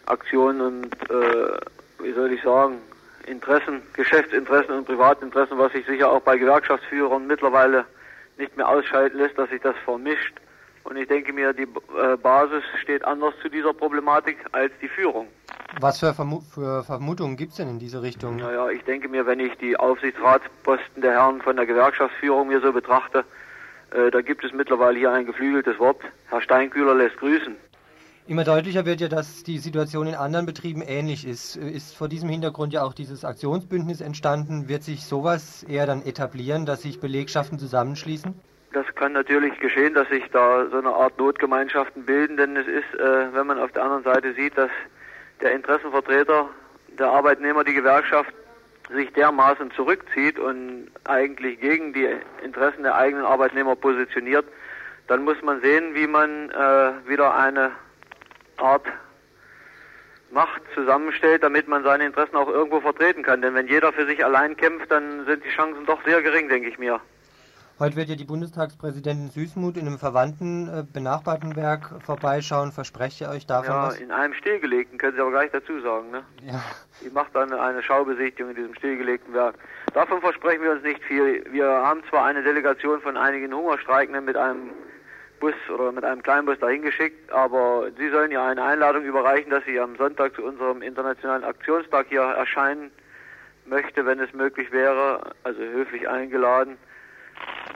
Aktionen und, äh, wie soll ich sagen, Interessen, Geschäftsinteressen und Privatinteressen, was sich sicher auch bei Gewerkschaftsführern mittlerweile nicht mehr ausschalten lässt, dass sich das vermischt. Und ich denke mir, die äh, Basis steht anders zu dieser Problematik als die Führung. Was für, Vermu für Vermutungen gibt es denn in diese Richtung? Naja, ich denke mir, wenn ich die Aufsichtsratsposten der Herren von der Gewerkschaftsführung mir so betrachte, äh, da gibt es mittlerweile hier ein geflügeltes Wort. Herr Steinkühler lässt grüßen. Immer deutlicher wird ja, dass die Situation in anderen Betrieben ähnlich ist. Ist vor diesem Hintergrund ja auch dieses Aktionsbündnis entstanden? Wird sich sowas eher dann etablieren, dass sich Belegschaften zusammenschließen? Das kann natürlich geschehen, dass sich da so eine Art Notgemeinschaften bilden, denn es ist, äh, wenn man auf der anderen Seite sieht, dass der Interessenvertreter der Arbeitnehmer, die Gewerkschaft, sich dermaßen zurückzieht und eigentlich gegen die Interessen der eigenen Arbeitnehmer positioniert, dann muss man sehen, wie man äh, wieder eine Art Macht zusammenstellt, damit man seine Interessen auch irgendwo vertreten kann. Denn wenn jeder für sich allein kämpft, dann sind die Chancen doch sehr gering, denke ich mir. Heute wird ja die Bundestagspräsidentin Süßmuth in einem verwandten, äh, benachbarten Werk vorbeischauen. Versprecht ihr euch davon ja, was? in einem stillgelegten, können Sie aber gleich dazu sagen. Ne? Ja. Die macht dann eine Schaubesichtigung in diesem stillgelegten Werk. Davon versprechen wir uns nicht viel. Wir haben zwar eine Delegation von einigen Hungerstreikenden mit einem Bus oder mit einem Kleinbus dahin geschickt, aber Sie sollen ja eine Einladung überreichen, dass Sie am Sonntag zu unserem internationalen Aktionstag hier erscheinen möchte, wenn es möglich wäre, also höflich eingeladen.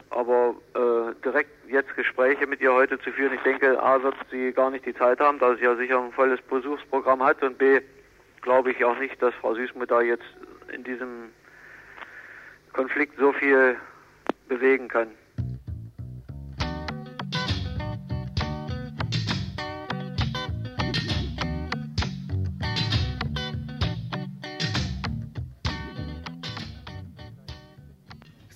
Aber äh, direkt jetzt Gespräche mit ihr heute zu führen, ich denke, A, wird sie gar nicht die Zeit haben, da sie ja sicher ein volles Besuchsprogramm hat und B, glaube ich auch nicht, dass Frau Süßmuth da jetzt in diesem Konflikt so viel bewegen kann.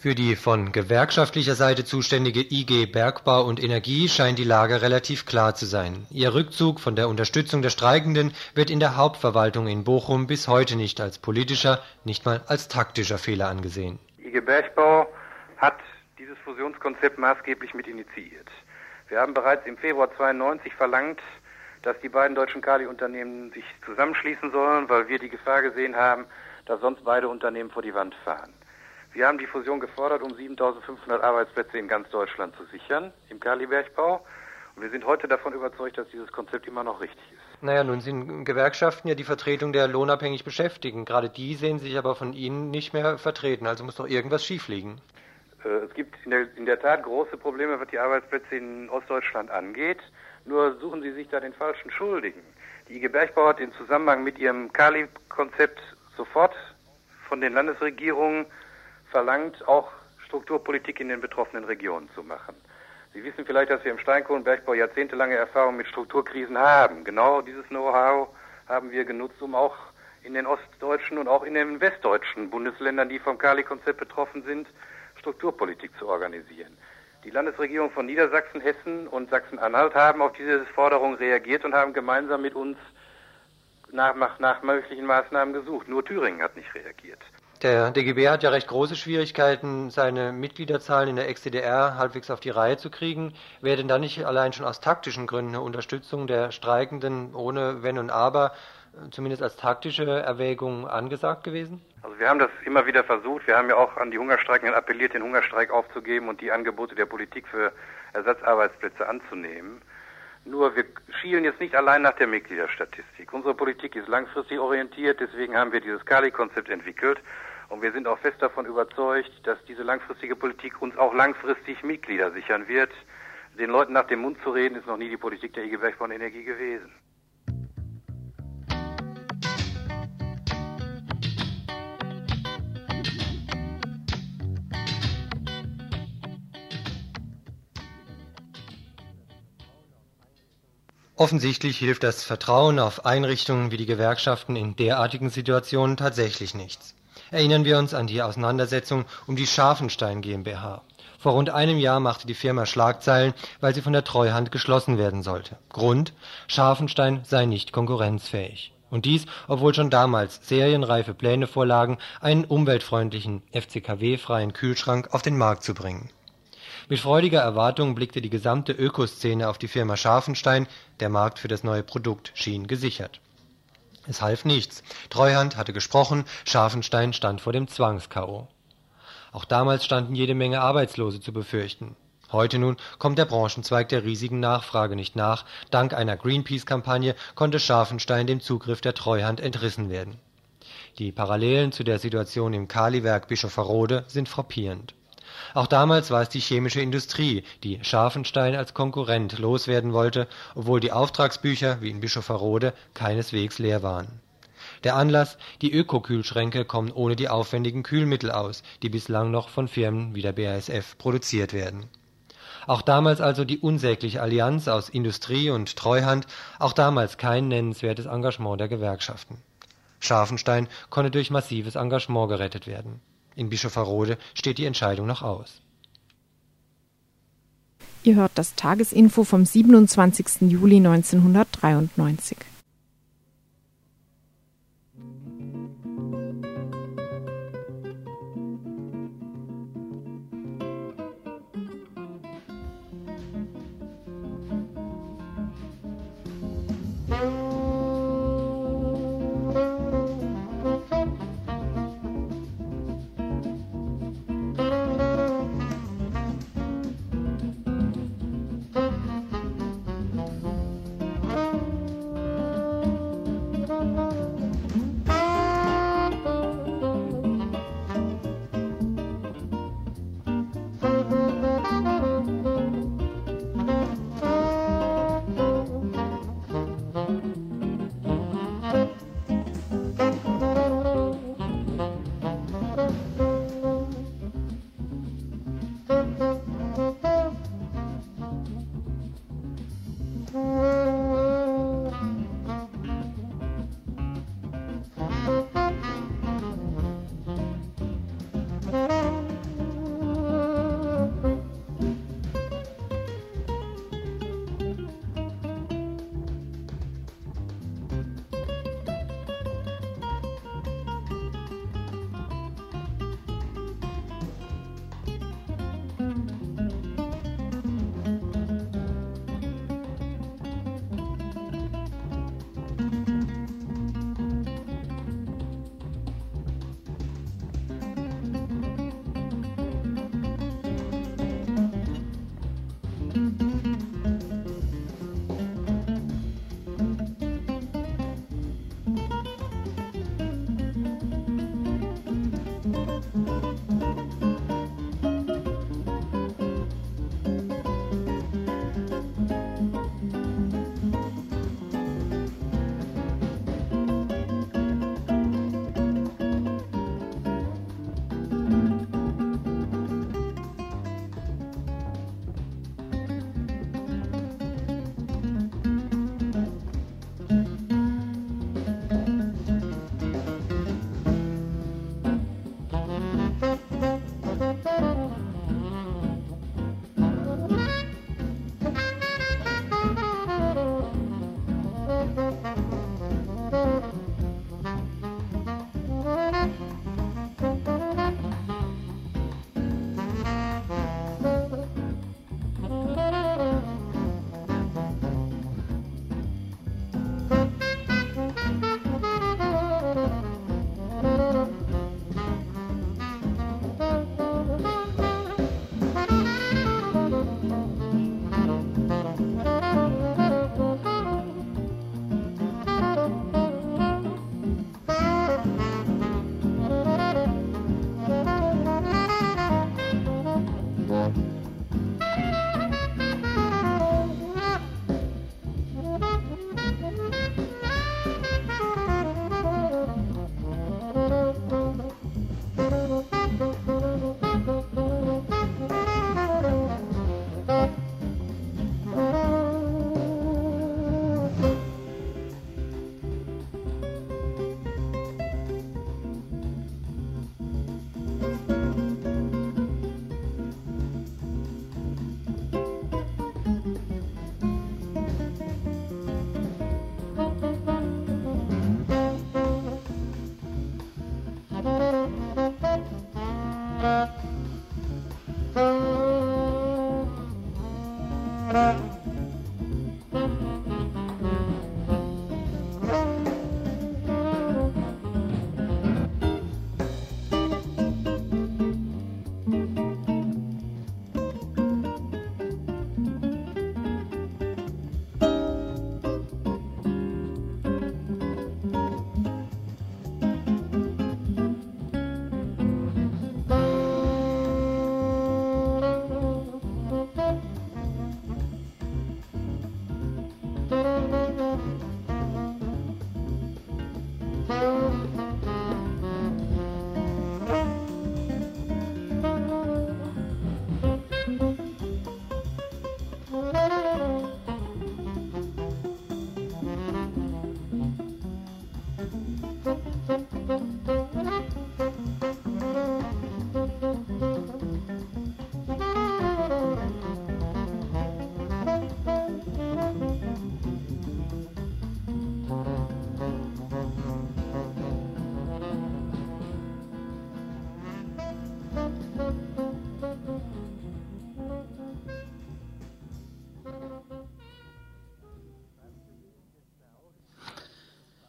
Für die von gewerkschaftlicher Seite zuständige IG Bergbau und Energie scheint die Lage relativ klar zu sein. Ihr Rückzug von der Unterstützung der Streikenden wird in der Hauptverwaltung in Bochum bis heute nicht als politischer, nicht mal als taktischer Fehler angesehen. IG Bergbau hat dieses Fusionskonzept maßgeblich mit initiiert. Wir haben bereits im Februar 92 verlangt, dass die beiden deutschen Kali-Unternehmen sich zusammenschließen sollen, weil wir die Gefahr gesehen haben, dass sonst beide Unternehmen vor die Wand fahren. Wir haben die Fusion gefordert, um 7500 Arbeitsplätze in ganz Deutschland zu sichern im Kalibergbau. Und wir sind heute davon überzeugt, dass dieses Konzept immer noch richtig ist. Naja, nun sind Gewerkschaften ja die Vertretung der lohnabhängig Beschäftigten. Gerade die sehen sich aber von Ihnen nicht mehr vertreten. Also muss doch irgendwas schiefliegen. Äh, es gibt in der, in der Tat große Probleme, was die Arbeitsplätze in Ostdeutschland angeht. Nur suchen Sie sich da den falschen Schuldigen. Die IG Bergbau hat in Zusammenhang mit ihrem Kali-Konzept sofort von den Landesregierungen verlangt, auch Strukturpolitik in den betroffenen Regionen zu machen. Sie wissen vielleicht, dass wir im Steinkohlenbergbau jahrzehntelange Erfahrung mit Strukturkrisen haben. Genau dieses Know-how haben wir genutzt, um auch in den ostdeutschen und auch in den westdeutschen Bundesländern, die vom Kali-Konzept betroffen sind, Strukturpolitik zu organisieren. Die Landesregierung von Niedersachsen, Hessen und Sachsen-Anhalt haben auf diese Forderung reagiert und haben gemeinsam mit uns nach, nach, nach möglichen Maßnahmen gesucht. Nur Thüringen hat nicht reagiert. Der DGB hat ja recht große Schwierigkeiten, seine Mitgliederzahlen in der Ex-DDR halbwegs auf die Reihe zu kriegen. Wäre denn da nicht allein schon aus taktischen Gründen eine Unterstützung der Streikenden ohne Wenn und Aber zumindest als taktische Erwägung angesagt gewesen? Also wir haben das immer wieder versucht. Wir haben ja auch an die Hungerstreikenden appelliert, den Hungerstreik aufzugeben und die Angebote der Politik für Ersatzarbeitsplätze anzunehmen. Nur wir schielen jetzt nicht allein nach der Mitgliederstatistik. Unsere Politik ist langfristig orientiert, deswegen haben wir dieses Kali-Konzept entwickelt und wir sind auch fest davon überzeugt, dass diese langfristige Politik uns auch langfristig Mitglieder sichern wird. Den Leuten nach dem Mund zu reden, ist noch nie die Politik der IG Bergbau und Energie gewesen. Offensichtlich hilft das Vertrauen auf Einrichtungen wie die Gewerkschaften in derartigen Situationen tatsächlich nichts. Erinnern wir uns an die Auseinandersetzung um die Scharfenstein GmbH. Vor rund einem Jahr machte die Firma Schlagzeilen, weil sie von der Treuhand geschlossen werden sollte. Grund: Scharfenstein sei nicht konkurrenzfähig. Und dies, obwohl schon damals serienreife Pläne vorlagen, einen umweltfreundlichen FCKW-freien Kühlschrank auf den Markt zu bringen mit freudiger Erwartung blickte die gesamte Ökoszene auf die Firma Scharfenstein, der Markt für das neue Produkt schien gesichert. Es half nichts. Treuhand hatte gesprochen, Scharfenstein stand vor dem Zwangs-K.O. Auch damals standen jede Menge Arbeitslose zu befürchten. Heute nun kommt der Branchenzweig der riesigen Nachfrage nicht nach. Dank einer Greenpeace-Kampagne konnte Scharfenstein dem Zugriff der Treuhand entrissen werden. Die Parallelen zu der Situation im Kaliwerk Bischofferode sind frappierend. Auch damals war es die chemische Industrie, die Scharfenstein als Konkurrent loswerden wollte, obwohl die Auftragsbücher wie in Bischofferode keineswegs leer waren. Der Anlass: Die Ökokühlschränke kommen ohne die aufwendigen Kühlmittel aus, die bislang noch von Firmen wie der BASF produziert werden. Auch damals also die unsägliche Allianz aus Industrie und Treuhand, auch damals kein nennenswertes Engagement der Gewerkschaften. Scharfenstein konnte durch massives Engagement gerettet werden in Bischofferode steht die Entscheidung noch aus. Ihr hört das Tagesinfo vom 27. Juli 1993.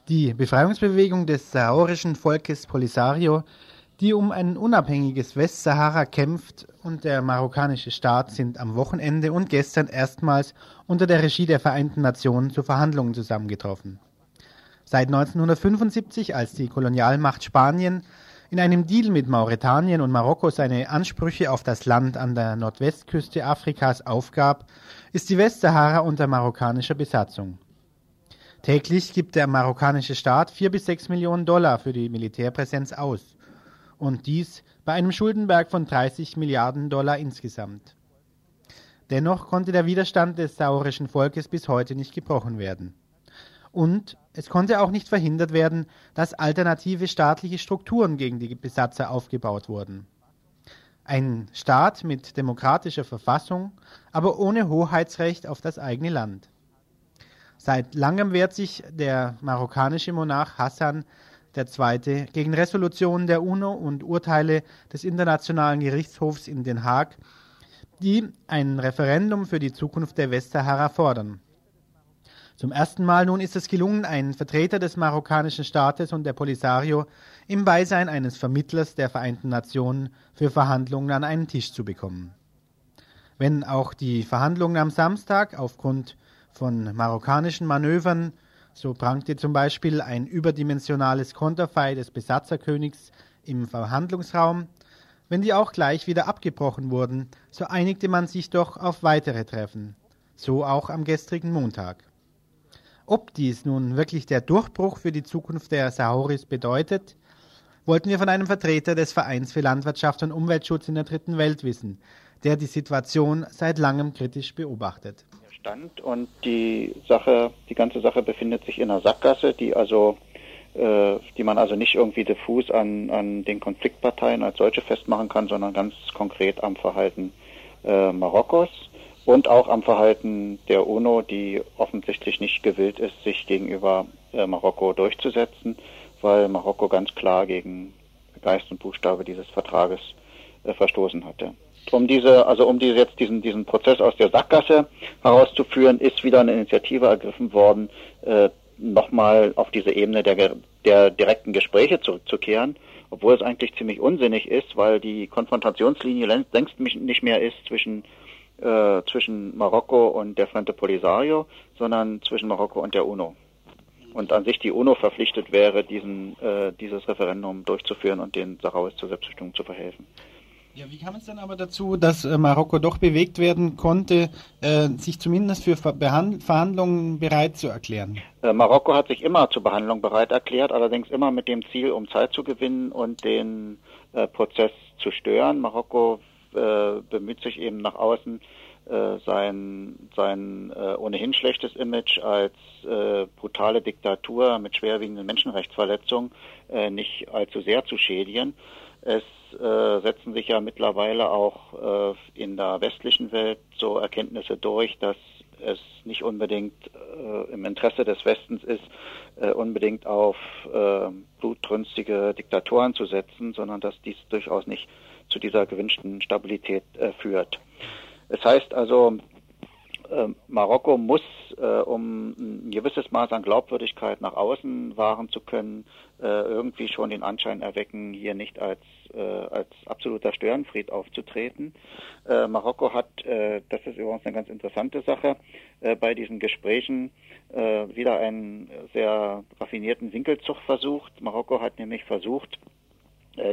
Die Befreiungsbewegung des saharischen Volkes Polisario, die um ein unabhängiges Westsahara kämpft, und der marokkanische Staat sind am Wochenende und gestern erstmals unter der Regie der Vereinten Nationen zu Verhandlungen zusammengetroffen. Seit 1975, als die Kolonialmacht Spanien in einem Deal mit Mauretanien und Marokko seine Ansprüche auf das Land an der Nordwestküste Afrikas aufgab, ist die Westsahara unter marokkanischer Besatzung. Täglich gibt der marokkanische Staat vier bis sechs Millionen Dollar für die Militärpräsenz aus. Und dies bei einem Schuldenberg von 30 Milliarden Dollar insgesamt. Dennoch konnte der Widerstand des saurischen Volkes bis heute nicht gebrochen werden. Und es konnte auch nicht verhindert werden, dass alternative staatliche Strukturen gegen die Besatzer aufgebaut wurden. Ein Staat mit demokratischer Verfassung, aber ohne Hoheitsrecht auf das eigene Land. Seit langem wehrt sich der marokkanische Monarch Hassan II. gegen Resolutionen der UNO und Urteile des Internationalen Gerichtshofs in Den Haag, die ein Referendum für die Zukunft der Westsahara fordern. Zum ersten Mal nun ist es gelungen, einen Vertreter des marokkanischen Staates und der Polisario im Beisein eines Vermittlers der Vereinten Nationen für Verhandlungen an einen Tisch zu bekommen. Wenn auch die Verhandlungen am Samstag aufgrund von marokkanischen Manövern, so prangte zum Beispiel ein überdimensionales Konterfei des Besatzerkönigs im Verhandlungsraum. Wenn die auch gleich wieder abgebrochen wurden, so einigte man sich doch auf weitere Treffen, so auch am gestrigen Montag. Ob dies nun wirklich der Durchbruch für die Zukunft der Sahoris bedeutet, wollten wir von einem Vertreter des Vereins für Landwirtschaft und Umweltschutz in der Dritten Welt wissen, der die Situation seit langem kritisch beobachtet. Stand und die Sache, die ganze Sache befindet sich in einer Sackgasse, die also äh, die man also nicht irgendwie diffus an, an den Konfliktparteien als solche festmachen kann, sondern ganz konkret am Verhalten äh, Marokkos und auch am Verhalten der UNO, die offensichtlich nicht gewillt ist, sich gegenüber äh, Marokko durchzusetzen, weil Marokko ganz klar gegen Geist und Buchstabe dieses Vertrages äh, verstoßen hatte um diese, also um diese jetzt diesen, diesen Prozess aus der Sackgasse herauszuführen, ist wieder eine Initiative ergriffen worden, äh, nochmal auf diese Ebene der, der direkten Gespräche zurückzukehren, obwohl es eigentlich ziemlich unsinnig ist, weil die Konfrontationslinie längst nicht mehr ist zwischen äh, zwischen Marokko und der Frente Polisario, sondern zwischen Marokko und der UNO. Und an sich die UNO verpflichtet wäre, diesen, äh, dieses Referendum durchzuführen und den Sahrawis zur Selbstbestimmung zu verhelfen. Ja, wie kam es dann aber dazu, dass äh, Marokko doch bewegt werden konnte, äh, sich zumindest für Ver Verhandlungen bereit zu erklären? Äh, Marokko hat sich immer zur Behandlung bereit erklärt, allerdings immer mit dem Ziel, um Zeit zu gewinnen und den äh, Prozess zu stören. Marokko äh, bemüht sich eben nach außen, äh, sein, sein ohnehin schlechtes Image als brutale Diktatur mit schwerwiegenden Menschenrechtsverletzungen nicht allzu sehr zu schädigen. Es äh, setzen sich ja mittlerweile auch äh, in der westlichen Welt so Erkenntnisse durch, dass es nicht unbedingt äh, im Interesse des Westens ist, äh, unbedingt auf äh, blutrünstige Diktatoren zu setzen, sondern dass dies durchaus nicht zu dieser gewünschten Stabilität äh, führt. Es heißt also, äh, Marokko muss, äh, um ein gewisses Maß an Glaubwürdigkeit nach außen wahren zu können, irgendwie schon den Anschein erwecken, hier nicht als, äh, als absoluter Störenfried aufzutreten. Äh, Marokko hat, äh, das ist übrigens eine ganz interessante Sache, bei diesen Gesprächen wieder einen sehr raffinierten Winkelzug versucht. Marokko hat nämlich versucht,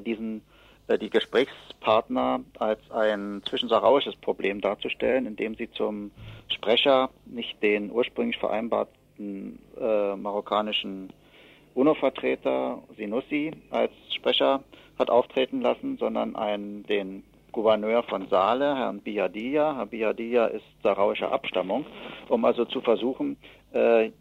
diesen äh, die Gesprächspartner als ein zwischensahrausches Problem darzustellen, indem sie zum Sprecher nicht den ursprünglich vereinbarten äh, marokkanischen UNO-Vertreter Sinussi als Sprecher hat auftreten lassen, sondern einen, den Gouverneur von Saale, Herrn Biadia. Herr Biadia ist sahrauischer Abstammung, um also zu versuchen, äh,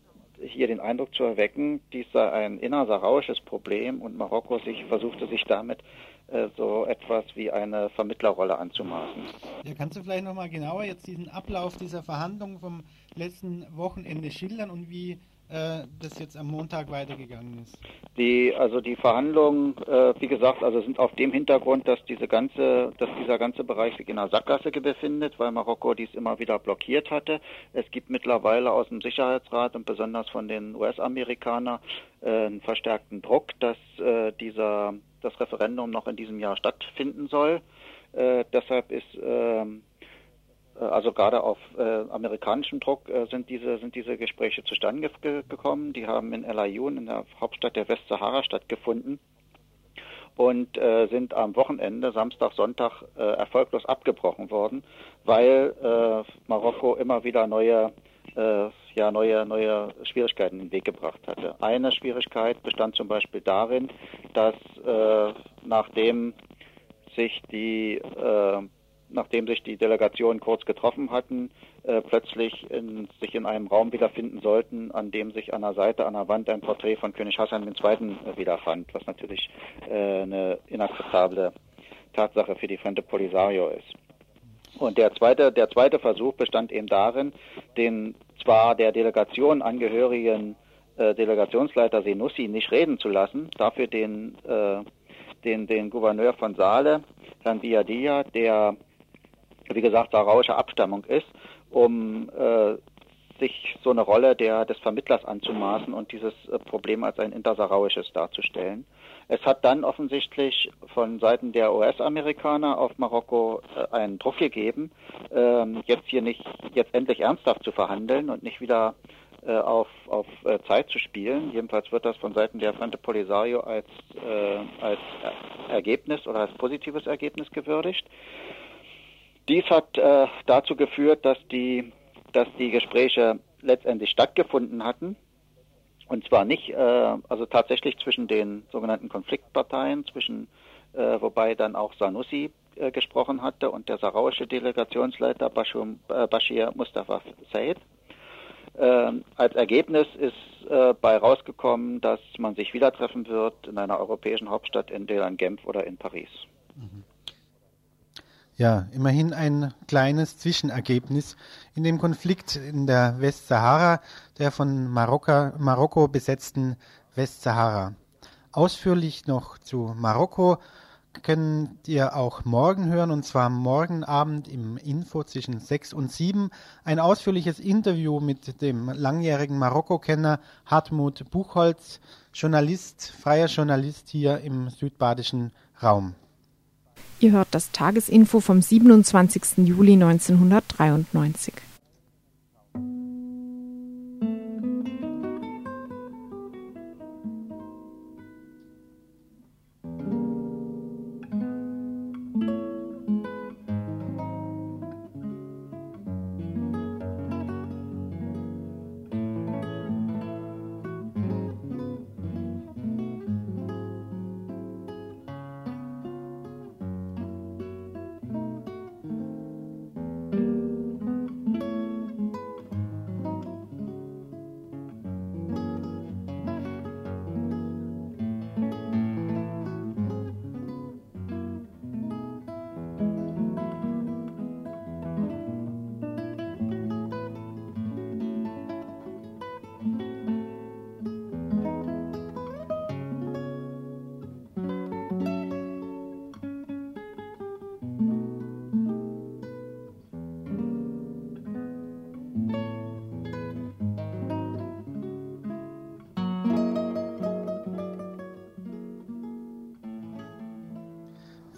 hier den Eindruck zu erwecken, dies sei ein innersarauisches Problem und Marokko sich versuchte sich damit äh, so etwas wie eine Vermittlerrolle anzumaßen. Ja, kannst du vielleicht nochmal genauer jetzt diesen Ablauf dieser Verhandlungen vom letzten Wochenende schildern und wie äh, das jetzt am Montag weitergegangen ist? Die, also die Verhandlungen, äh, wie gesagt, also sind auf dem Hintergrund, dass diese ganze, dass dieser ganze Bereich sich in einer Sackgasse befindet, weil Marokko dies immer wieder blockiert hatte. Es gibt mittlerweile aus dem Sicherheitsrat und besonders von den US-Amerikanern äh, einen verstärkten Druck, dass äh, dieser das Referendum noch in diesem Jahr stattfinden soll. Äh, deshalb ist ähm, äh, also gerade auf äh, amerikanischem Druck äh, sind diese sind diese Gespräche zustande ge gekommen. Die haben in El Ayoun, in der Hauptstadt der Westsahara, stattgefunden und äh, sind am Wochenende, Samstag, Sonntag, äh, erfolglos abgebrochen worden, weil äh, Marokko immer wieder neue äh, ja neue, neue Schwierigkeiten in den Weg gebracht hatte. Eine Schwierigkeit bestand zum Beispiel darin, dass äh, nachdem sich die äh, nachdem sich die Delegationen kurz getroffen hatten, äh, plötzlich in, sich in einem Raum wiederfinden sollten, an dem sich an der Seite, an der Wand ein Porträt von König Hassan II. Äh, wiederfand, was natürlich äh, eine inakzeptable Tatsache für die Frente Polisario ist. Und der zweite, der zweite Versuch bestand eben darin, den zwar der Delegation angehörigen äh, Delegationsleiter Senussi nicht reden zu lassen, dafür den, äh, den, den Gouverneur von Saale, Herrn Biadia, der, wie gesagt, sarauischer Abstammung ist, um äh, sich so eine Rolle der, des Vermittlers anzumaßen und dieses äh, Problem als ein intersarauisches darzustellen. Es hat dann offensichtlich von Seiten der US-Amerikaner auf Marokko äh, einen Druck gegeben, ähm, jetzt hier nicht, jetzt endlich ernsthaft zu verhandeln und nicht wieder äh, auf, auf äh, Zeit zu spielen. Jedenfalls wird das von Seiten der Frente Polisario als, äh, als Ergebnis oder als positives Ergebnis gewürdigt. Dies hat äh, dazu geführt, dass die, dass die Gespräche letztendlich stattgefunden hatten und zwar nicht, äh, also tatsächlich zwischen den sogenannten Konfliktparteien, zwischen, äh, wobei dann auch Sanusi äh, gesprochen hatte und der sarauische Delegationsleiter Bashir, äh, Bashir Mustafa Said. Ähm, als Ergebnis ist äh, bei rausgekommen, dass man sich wieder treffen wird in einer europäischen Hauptstadt, in Genf oder in Paris. Mhm. Ja, immerhin ein kleines Zwischenergebnis in dem Konflikt in der Westsahara, der von Marokka, Marokko besetzten Westsahara. Ausführlich noch zu Marokko könnt ihr auch morgen hören, und zwar morgen Abend im Info zwischen 6 und 7 ein ausführliches Interview mit dem langjährigen Marokko-Kenner Hartmut Buchholz, Journalist, freier Journalist hier im südbadischen Raum. Ihr hört das Tagesinfo vom 27. Juli 1993.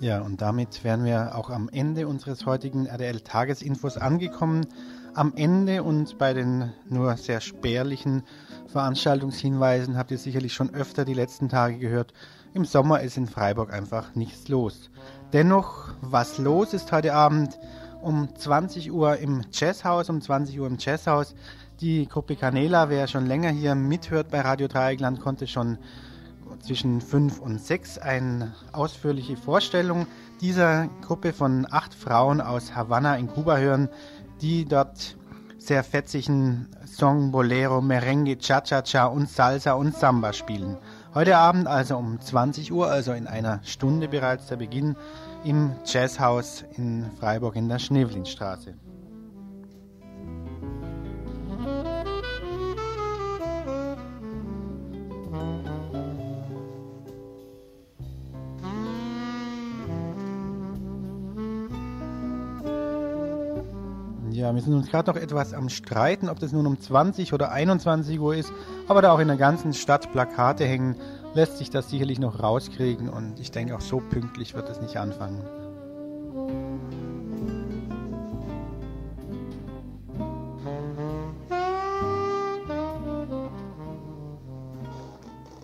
Ja, und damit wären wir auch am Ende unseres heutigen RDL-Tagesinfos angekommen. Am Ende und bei den nur sehr spärlichen Veranstaltungshinweisen habt ihr sicherlich schon öfter die letzten Tage gehört. Im Sommer ist in Freiburg einfach nichts los. Dennoch, was los ist heute Abend um 20 Uhr im Jazzhaus, um 20 Uhr im Jazzhaus. Die Gruppe Canela, wer schon länger hier mithört bei Radio Dreieckland, konnte schon zwischen 5 und 6 eine ausführliche Vorstellung dieser Gruppe von acht Frauen aus Havanna in Kuba hören, die dort sehr fetzigen Song, Bolero, Merengue, Cha-Cha-Cha und Salsa und Samba spielen. Heute Abend also um 20 Uhr, also in einer Stunde bereits der Beginn im Jazzhaus in Freiburg in der Schnevlinstraße. Sind uns gerade noch etwas am Streiten, ob das nun um 20 oder 21 Uhr ist. Aber da auch in der ganzen Stadt Plakate hängen, lässt sich das sicherlich noch rauskriegen. Und ich denke, auch so pünktlich wird es nicht anfangen.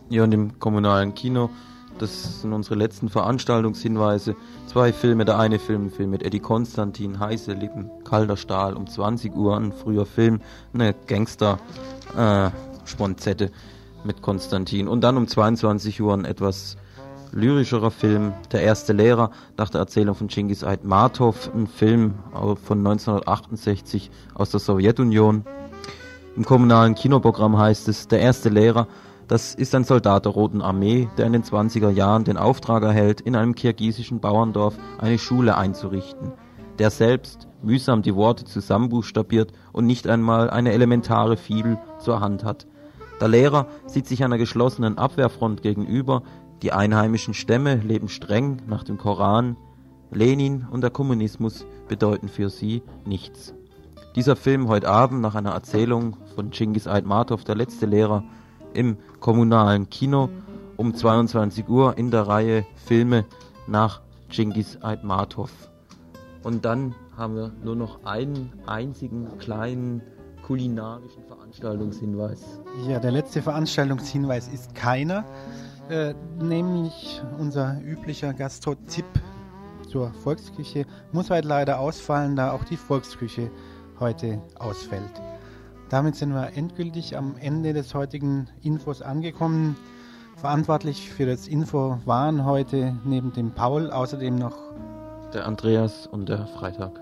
Ja, und im kommunalen Kino, das sind unsere letzten Veranstaltungshinweise. Zwei Filme, der eine Film, Film mit Eddie Konstantin, Heiße Lippen, Kalter Stahl, um 20 Uhr, ein früher Film, eine Gangster-Sponzette mit Konstantin. Und dann um 22 Uhr ein etwas lyrischerer Film, Der erste Lehrer, nach der Erzählung von Genghis Aitmatov, ein Film von 1968 aus der Sowjetunion. Im kommunalen Kinoprogramm heißt es, Der erste Lehrer, das ist ein Soldat der Roten Armee, der in den 20er Jahren den Auftrag erhält, in einem kirgisischen Bauerndorf eine Schule einzurichten. Der selbst mühsam die Worte zusammenbuchstabiert und nicht einmal eine elementare Fibel zur Hand hat. Der Lehrer sieht sich einer geschlossenen Abwehrfront gegenüber, die einheimischen Stämme leben streng nach dem Koran, Lenin und der Kommunismus bedeuten für sie nichts. Dieser Film heute Abend nach einer Erzählung von Genghis Aitmatov, der letzte Lehrer, im kommunalen Kino um 22 Uhr in der Reihe Filme nach Genghis Aitmatov. Und dann haben wir nur noch einen einzigen kleinen kulinarischen Veranstaltungshinweis. Ja, der letzte Veranstaltungshinweis ist keiner, äh, nämlich unser üblicher Gastro-Tipp zur Volksküche muss heute leider ausfallen, da auch die Volksküche heute ausfällt. Damit sind wir endgültig am Ende des heutigen Infos angekommen. Verantwortlich für das Info waren heute neben dem Paul außerdem noch der Andreas und der Freitag.